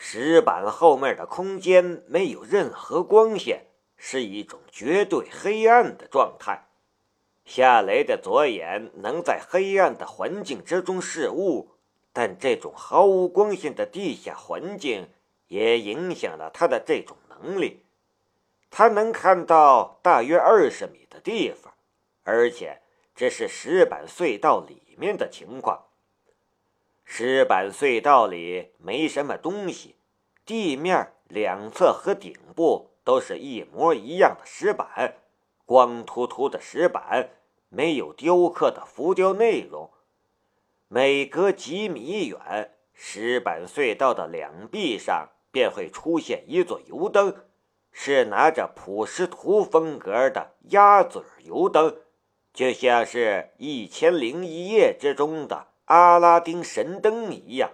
石板后面的空间没有任何光线，是一种绝对黑暗的状态。夏雷的左眼能在黑暗的环境之中视物，但这种毫无光线的地下环境也影响了他的这种能力。他能看到大约二十米的地方，而且这是石板隧道里面的情况。石板隧道里没什么东西，地面两侧和顶部都是一模一样的石板，光秃秃的石板。没有雕刻的浮雕内容。每隔几米远，石板隧道的两壁上便会出现一座油灯，是拿着普什图风格的鸭嘴油灯，就像是《一千零一夜》之中的阿拉丁神灯一样。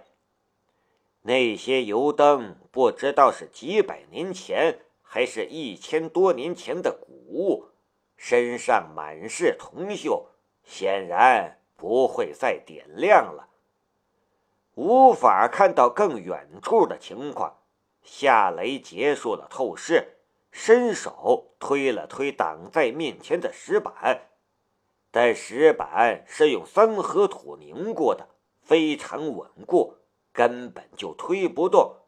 那些油灯不知道是几百年前，还是一千多年前的古物。身上满是铜锈，显然不会再点亮了。无法看到更远处的情况，夏雷结束了透视，伸手推了推挡在面前的石板，但石板是用三合土凝固的，非常稳固，根本就推不动。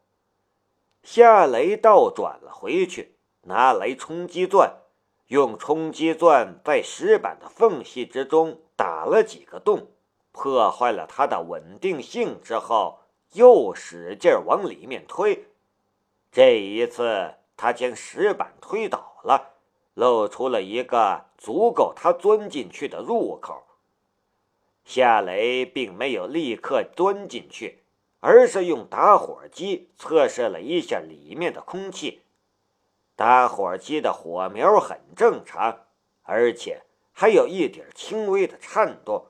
夏雷倒转了回去，拿来冲击钻。用冲击钻在石板的缝隙之中打了几个洞，破坏了它的稳定性之后，又使劲往里面推。这一次，他将石板推倒了，露出了一个足够他钻进去的入口。夏雷并没有立刻钻进去，而是用打火机测试了一下里面的空气。打火机的火苗很正常，而且还有一点轻微的颤动，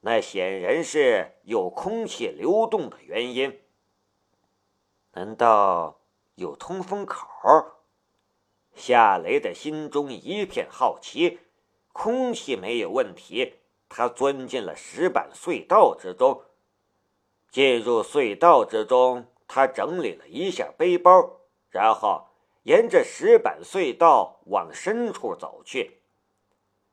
那显然是有空气流动的原因。难道有通风口？夏雷的心中一片好奇。空气没有问题，他钻进了石板隧道之中。进入隧道之中，他整理了一下背包，然后。沿着石板隧道往深处走去，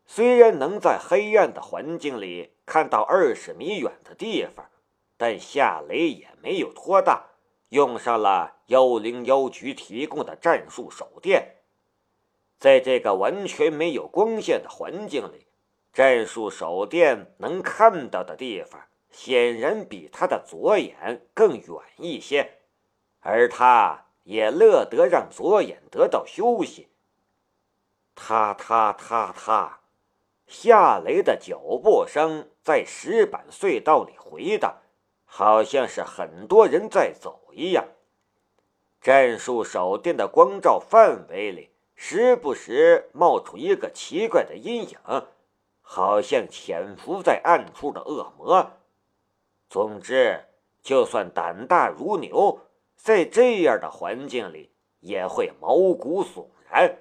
虽然能在黑暗的环境里看到二十米远的地方，但夏雷也没有拖大，用上了幺零幺局提供的战术手电。在这个完全没有光线的环境里，战术手电能看到的地方显然比他的左眼更远一些，而他。也乐得让左眼得到休息。踏踏踏踏，夏雷的脚步声在石板隧道里回荡，好像是很多人在走一样。战术手电的光照范围里，时不时冒出一个奇怪的阴影，好像潜伏在暗处的恶魔。总之，就算胆大如牛。在这样的环境里，也会毛骨悚然。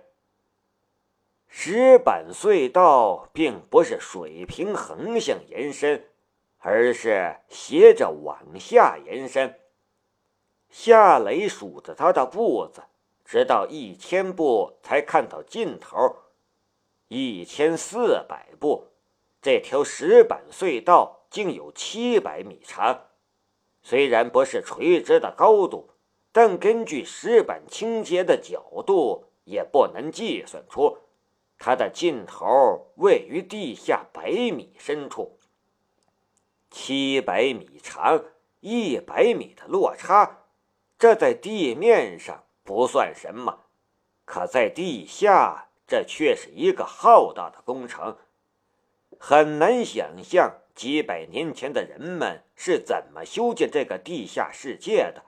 石板隧道并不是水平横向延伸，而是斜着往下延伸。夏雷数着他的步子，直到一千步才看到尽头。一千四百步，这条石板隧道竟有七百米长。虽然不是垂直的高度。但根据石板倾斜的角度，也不能计算出它的尽头位于地下百米深处。七百米长，一百米的落差，这在地面上不算什么，可在地下，这却是一个浩大的工程。很难想象几百年前的人们是怎么修建这个地下世界的。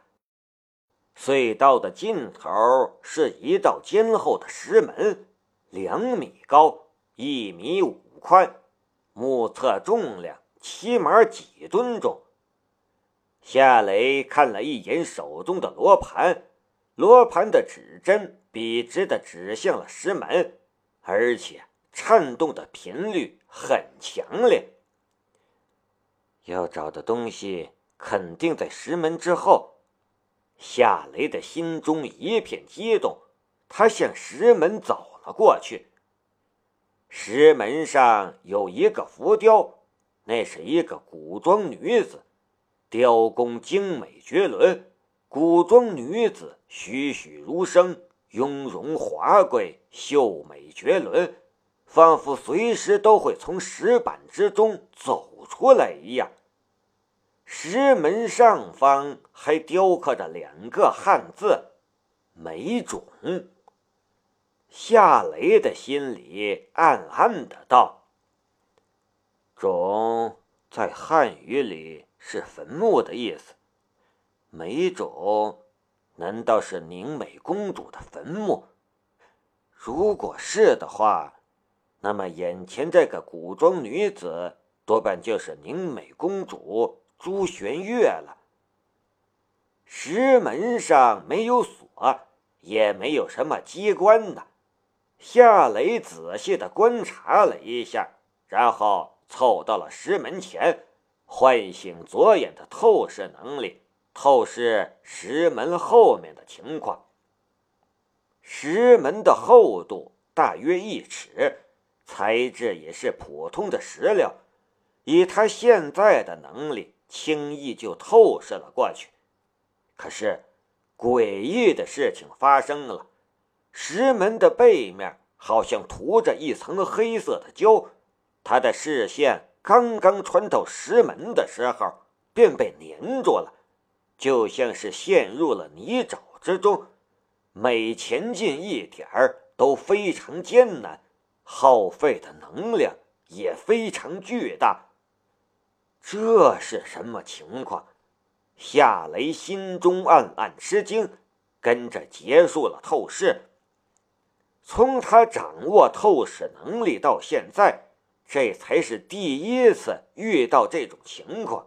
隧道的尽头是一道坚厚的石门，两米高，一米五宽，目测重量起码几吨重。夏雷看了一眼手中的罗盘，罗盘的指针笔直的指向了石门，而且颤动的频率很强烈。要找的东西肯定在石门之后。夏雷的心中一片激动，他向石门走了过去。石门上有一个浮雕，那是一个古装女子，雕工精美绝伦。古装女子栩栩如生，雍容华贵，秀美绝伦，仿佛随时都会从石板之中走出来一样。石门上方还雕刻着两个汉字“美种”。夏雷的心里暗暗的道：“种在汉语里是坟墓的意思，美种难道是宁美公主的坟墓？如果是的话，那么眼前这个古装女子多半就是宁美公主。”朱玄月了。石门上没有锁，也没有什么机关的。夏雷仔细的观察了一下，然后凑到了石门前，唤醒左眼的透视能力，透视石门后面的情况。石门的厚度大约一尺，材质也是普通的石料。以他现在的能力。轻易就透视了过去，可是诡异的事情发生了，石门的背面好像涂着一层黑色的胶，他的视线刚刚穿透石门的时候便被粘住了，就像是陷入了泥沼之中，每前进一点儿都非常艰难，耗费的能量也非常巨大。这是什么情况？夏雷心中暗暗吃惊，跟着结束了透视。从他掌握透视能力到现在，这才是第一次遇到这种情况。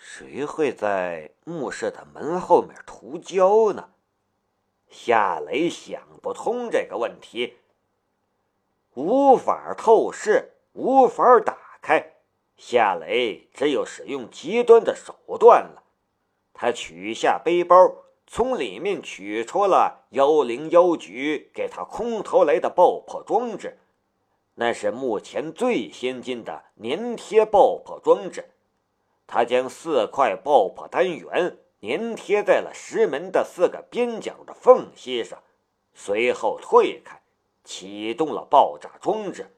谁会在墓室的门后面涂胶呢？夏雷想不通这个问题，无法透视，无法打开。夏雷只有使用极端的手段了。他取下背包，从里面取出了幺零幺局给他空投来的爆破装置，那是目前最先进的粘贴爆破装置。他将四块爆破单元粘贴在了石门的四个边角的缝隙上，随后退开，启动了爆炸装置。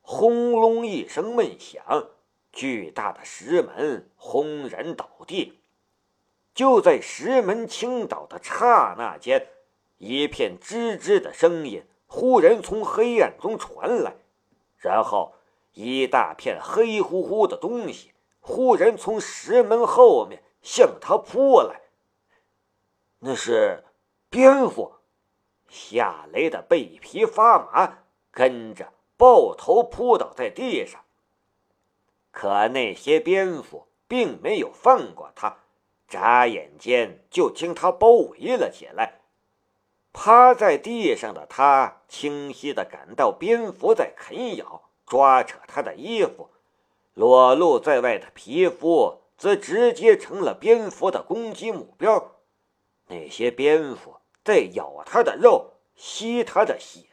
轰隆一声闷响，巨大的石门轰然倒地。就在石门倾倒的刹那间，一片吱吱的声音忽然从黑暗中传来，然后一大片黑乎乎的东西忽然从石门后面向他扑来。那是蝙蝠！夏雷的背皮发麻，跟着。抱头扑倒在地上，可那些蝙蝠并没有放过他，眨眼间就将他包围了起来。趴在地上的他清晰的感到蝙蝠在啃咬、抓扯他的衣服，裸露在外的皮肤则直接成了蝙蝠的攻击目标。那些蝙蝠在咬他的肉，吸他的血。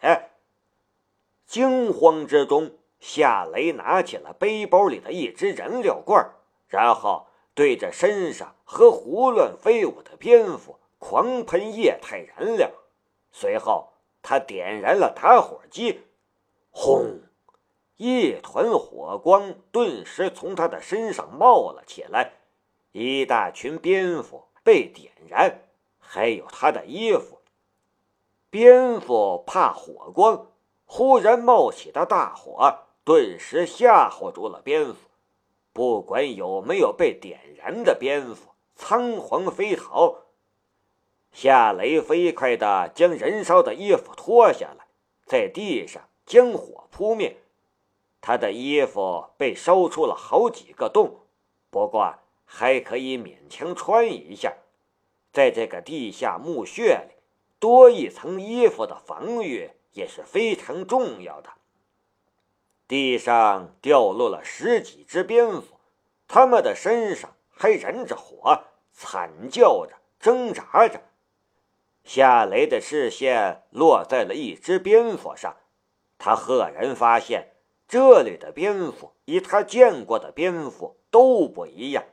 惊慌之中，夏雷拿起了背包里的一只燃料罐，然后对着身上和胡乱飞舞的蝙蝠狂喷液态燃料。随后，他点燃了打火机，轰！一团火光顿时从他的身上冒了起来，一大群蝙蝠被点燃，还有他的衣服。蝙蝠怕火光。忽然冒起的大火，顿时吓唬住了蝙蝠。不管有没有被点燃的蝙蝠，仓皇飞逃。夏雷飞快地将燃烧的衣服脱下来，在地上将火扑灭。他的衣服被烧出了好几个洞，不过还可以勉强穿一下。在这个地下墓穴里，多一层衣服的防御。也是非常重要的。地上掉落了十几只蝙蝠，它们的身上还燃着火，惨叫着，挣扎着。夏雷的视线落在了一只蝙蝠上，他赫然发现这里的蝙蝠与他见过的蝙蝠都不一样，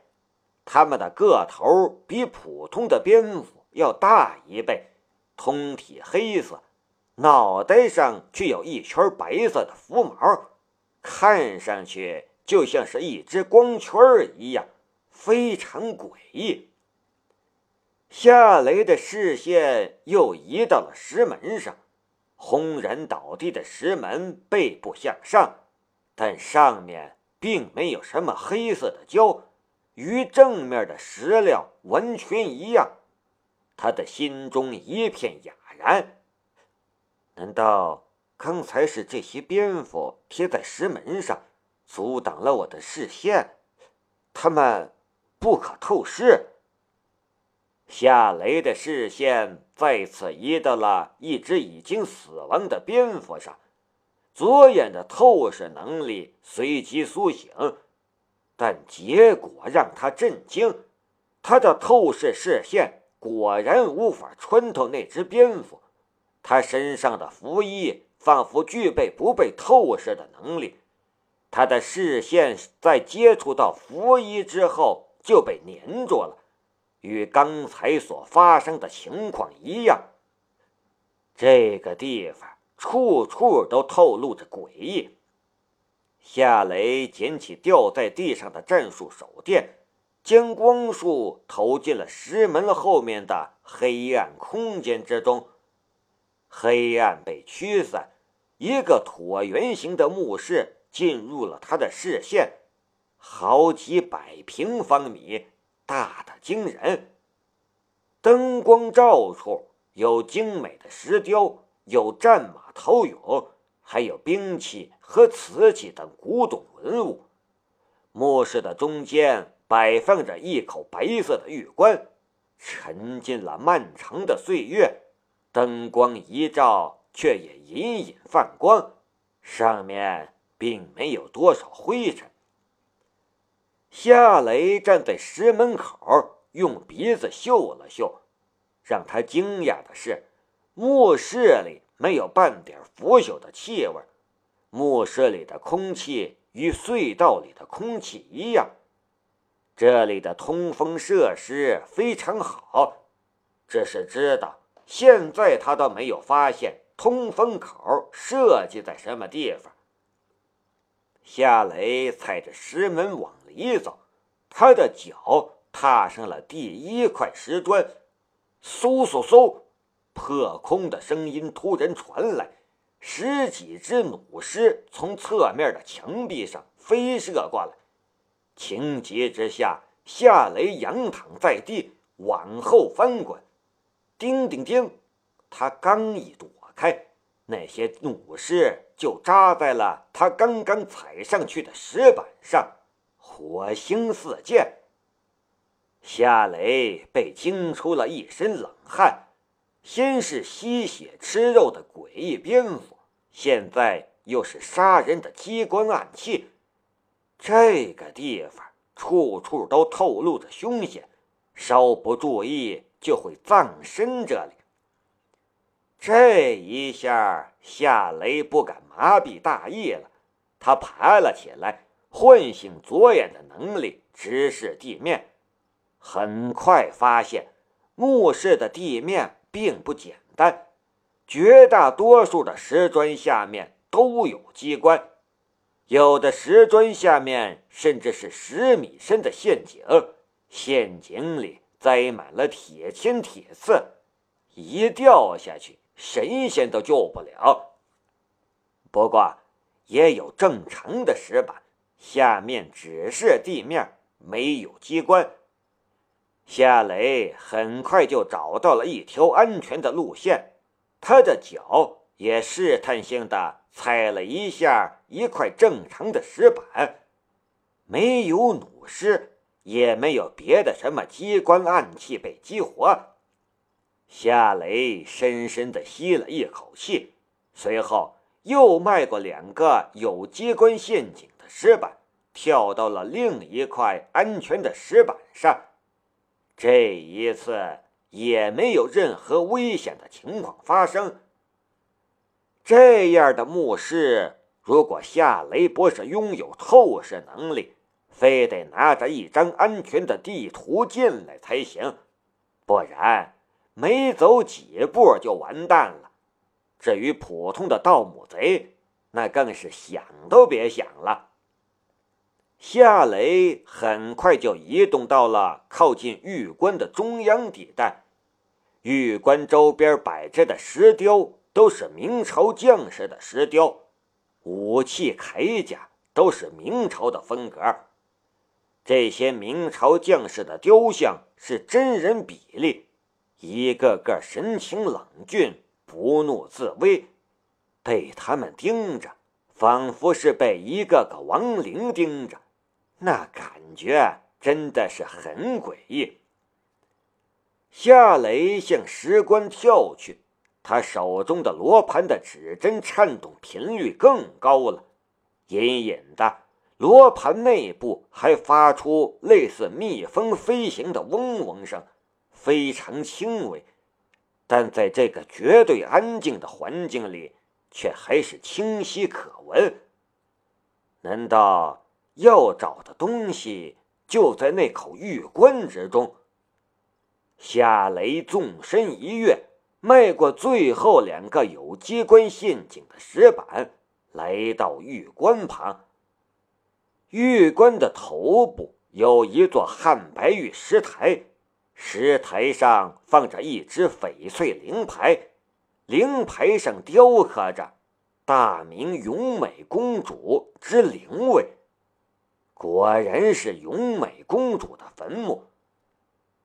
它们的个头比普通的蝙蝠要大一倍，通体黑色，脑袋上却有一圈白色的浮毛，看上去就像是一只光圈一样，非常诡异。夏雷的视线又移到了石门上，轰然倒地的石门背部向上，但上面并没有什么黑色的胶，与正面的石料完全一样。他的心中一片哑然。难道刚才是这些蝙蝠贴在石门上，阻挡了我的视线？它们不可透视。夏雷的视线再次移到了一只已经死亡的蝙蝠上，左眼的透视能力随即苏醒，但结果让他震惊：他的透视视线果然无法穿透那只蝙蝠。他身上的符衣仿佛具备不被透视的能力，他的视线在接触到符衣之后就被粘住了。与刚才所发生的情况一样，这个地方处处都透露着诡异。夏雷捡起掉在地上的战术手电，将光束投进了石门后面的黑暗空间之中。黑暗被驱散，一个椭圆形的墓室进入了他的视线，好几百平方米。大的惊人，灯光照处有精美的石雕，有战马陶俑，还有兵器和瓷器等古董文物。墓室的中间摆放着一口白色的玉棺，沉浸了漫长的岁月，灯光一照，却也隐隐泛光，上面并没有多少灰尘。夏雷站在石门口，用鼻子嗅了嗅。让他惊讶的是，墓室里没有半点腐朽的气味。墓室里的空气与隧道里的空气一样。这里的通风设施非常好，只是知道现在他都没有发现通风口设计在什么地方。夏雷踩着石门往。里走，他的脚踏上了第一块石砖，嗖嗖嗖，破空的声音突然传来，十几只弩师从侧面的墙壁上飞射过来。情急之下，夏雷仰躺在地，往后翻滚。叮叮叮，他刚一躲开，那些弩师就扎在了他刚刚踩上去的石板上。火星四溅，夏雷被惊出了一身冷汗。先是吸血吃肉的诡异蝙蝠，现在又是杀人的机关暗器。这个地方处处都透露着凶险，稍不注意就会葬身这里。这一下，夏雷不敢麻痹大意了，他爬了起来。唤醒左眼的能力，直视地面，很快发现墓室的地面并不简单，绝大多数的石砖下面都有机关，有的石砖下面甚至是十米深的陷阱，陷阱里栽满了铁签铁刺，一掉下去，神仙都救不了。不过，也有正常的石板。下面只是地面，没有机关。夏雷很快就找到了一条安全的路线，他的脚也试探性的踩了一下一块正常的石板，没有弩师，也没有别的什么机关暗器被激活。夏雷深深的吸了一口气，随后又迈过两个有机关陷阱的。石板跳到了另一块安全的石板上，这一次也没有任何危险的情况发生。这样的墓室，如果夏雷博士拥有透视能力，非得拿着一张安全的地图进来才行，不然没走几步就完蛋了。至于普通的盗墓贼，那更是想都别想了。夏雷很快就移动到了靠近玉棺的中央地带，玉棺周边摆着的石雕都是明朝将士的石雕，武器铠甲都是明朝的风格。这些明朝将士的雕像是真人比例，一个个神情冷峻，不怒自威，被他们盯着，仿佛是被一个个亡灵盯着。那感觉真的是很诡异。夏雷向石棺跳去，他手中的罗盘的指针颤动频率更高了，隐隐的，罗盘内部还发出类似蜜蜂飞行的嗡嗡声，非常轻微，但在这个绝对安静的环境里，却还是清晰可闻。难道？要找的东西就在那口玉棺之中。夏雷纵身一跃，迈过最后两个有机关陷阱的石板，来到玉棺旁。玉棺的头部有一座汉白玉石台，石台上放着一只翡翠灵牌，灵牌上雕刻着“大明永美公主之灵位”。果然是永美公主的坟墓。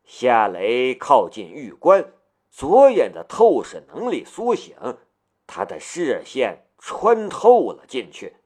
夏雷靠近玉棺，左眼的透视能力苏醒，他的视线穿透了进去。